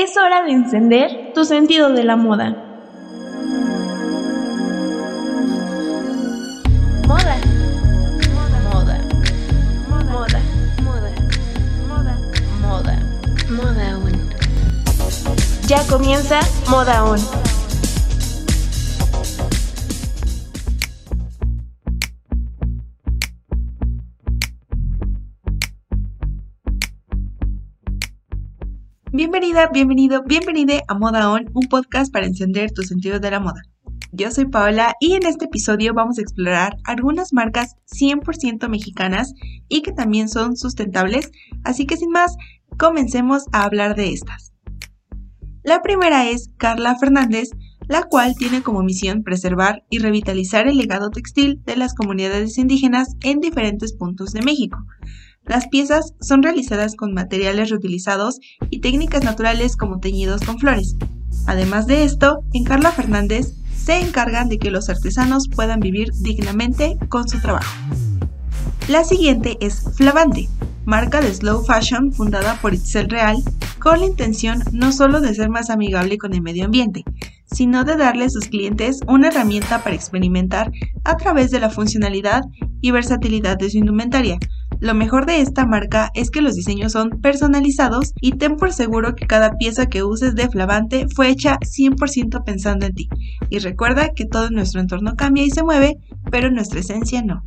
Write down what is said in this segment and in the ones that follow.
Es hora de encender tu sentido de la moda. Moda. Moda. Moda. Moda. Moda. Moda. Moda. Moda on. Ya comienza Moda On. Bienvenida, bienvenido, bienvenida a Moda On, un podcast para encender tu sentido de la moda. Yo soy Paola y en este episodio vamos a explorar algunas marcas 100% mexicanas y que también son sustentables, así que sin más, comencemos a hablar de estas. La primera es Carla Fernández, la cual tiene como misión preservar y revitalizar el legado textil de las comunidades indígenas en diferentes puntos de México. Las piezas son realizadas con materiales reutilizados y técnicas naturales como teñidos con flores. Además de esto, en Carla Fernández se encargan de que los artesanos puedan vivir dignamente con su trabajo. La siguiente es Flavante, marca de slow fashion fundada por Itzel Real con la intención no solo de ser más amigable con el medio ambiente, sino de darle a sus clientes una herramienta para experimentar a través de la funcionalidad y versatilidad de su indumentaria, lo mejor de esta marca es que los diseños son personalizados y ten por seguro que cada pieza que uses de Flavante fue hecha 100% pensando en ti. Y recuerda que todo nuestro entorno cambia y se mueve, pero nuestra esencia no.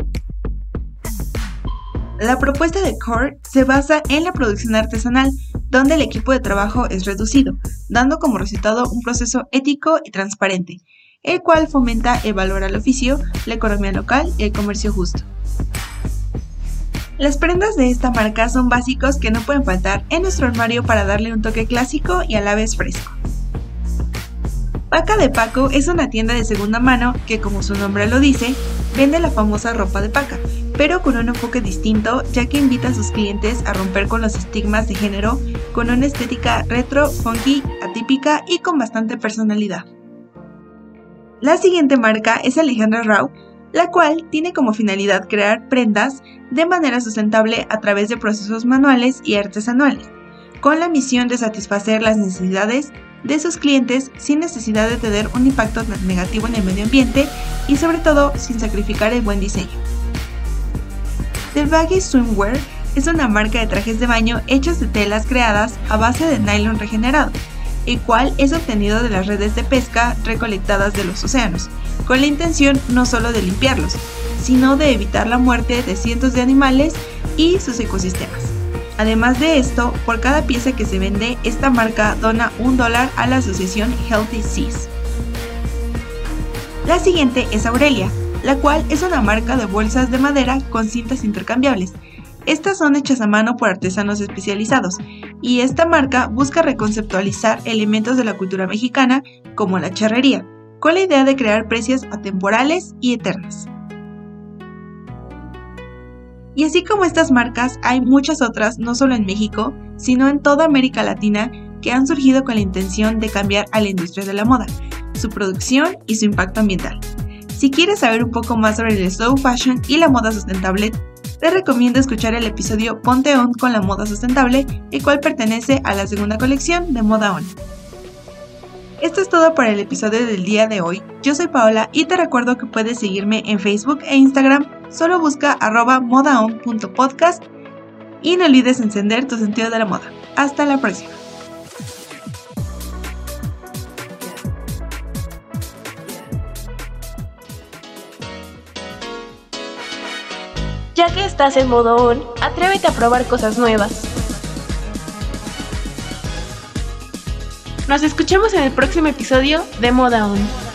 La propuesta de Core se basa en la producción artesanal, donde el equipo de trabajo es reducido, dando como resultado un proceso ético y transparente, el cual fomenta el valor al oficio, la economía local y el comercio justo. Las prendas de esta marca son básicos que no pueden faltar en nuestro armario para darle un toque clásico y a la vez fresco. Paca de Paco es una tienda de segunda mano que, como su nombre lo dice, vende la famosa ropa de paca, pero con un enfoque distinto ya que invita a sus clientes a romper con los estigmas de género con una estética retro, funky, atípica y con bastante personalidad. La siguiente marca es Alejandra Rau, la cual tiene como finalidad crear prendas de manera sustentable a través de procesos manuales y artesanales, con la misión de satisfacer las necesidades de sus clientes sin necesidad de tener un impacto negativo en el medio ambiente y sobre todo sin sacrificar el buen diseño. The Baggy Swimwear es una marca de trajes de baño hechos de telas creadas a base de nylon regenerado, el cual es obtenido de las redes de pesca recolectadas de los océanos, con la intención no solo de limpiarlos, sino de evitar la muerte de cientos de animales y sus ecosistemas. Además de esto, por cada pieza que se vende, esta marca dona un dólar a la asociación Healthy Seas. La siguiente es Aurelia, la cual es una marca de bolsas de madera con cintas intercambiables. Estas son hechas a mano por artesanos especializados y esta marca busca reconceptualizar elementos de la cultura mexicana como la charrería, con la idea de crear precios atemporales y eternas. Y así como estas marcas, hay muchas otras, no solo en México, sino en toda América Latina, que han surgido con la intención de cambiar a la industria de la moda, su producción y su impacto ambiental. Si quieres saber un poco más sobre el slow fashion y la moda sustentable, te recomiendo escuchar el episodio Ponte On con la moda sustentable, el cual pertenece a la segunda colección de Moda On. Esto es todo para el episodio del día de hoy. Yo soy Paola y te recuerdo que puedes seguirme en Facebook e Instagram. Solo busca arroba modaon.podcast y no olvides encender tu sentido de la moda. Hasta la próxima. Ya que estás en modo on, atrévete a probar cosas nuevas. Nos escuchamos en el próximo episodio de Moda On.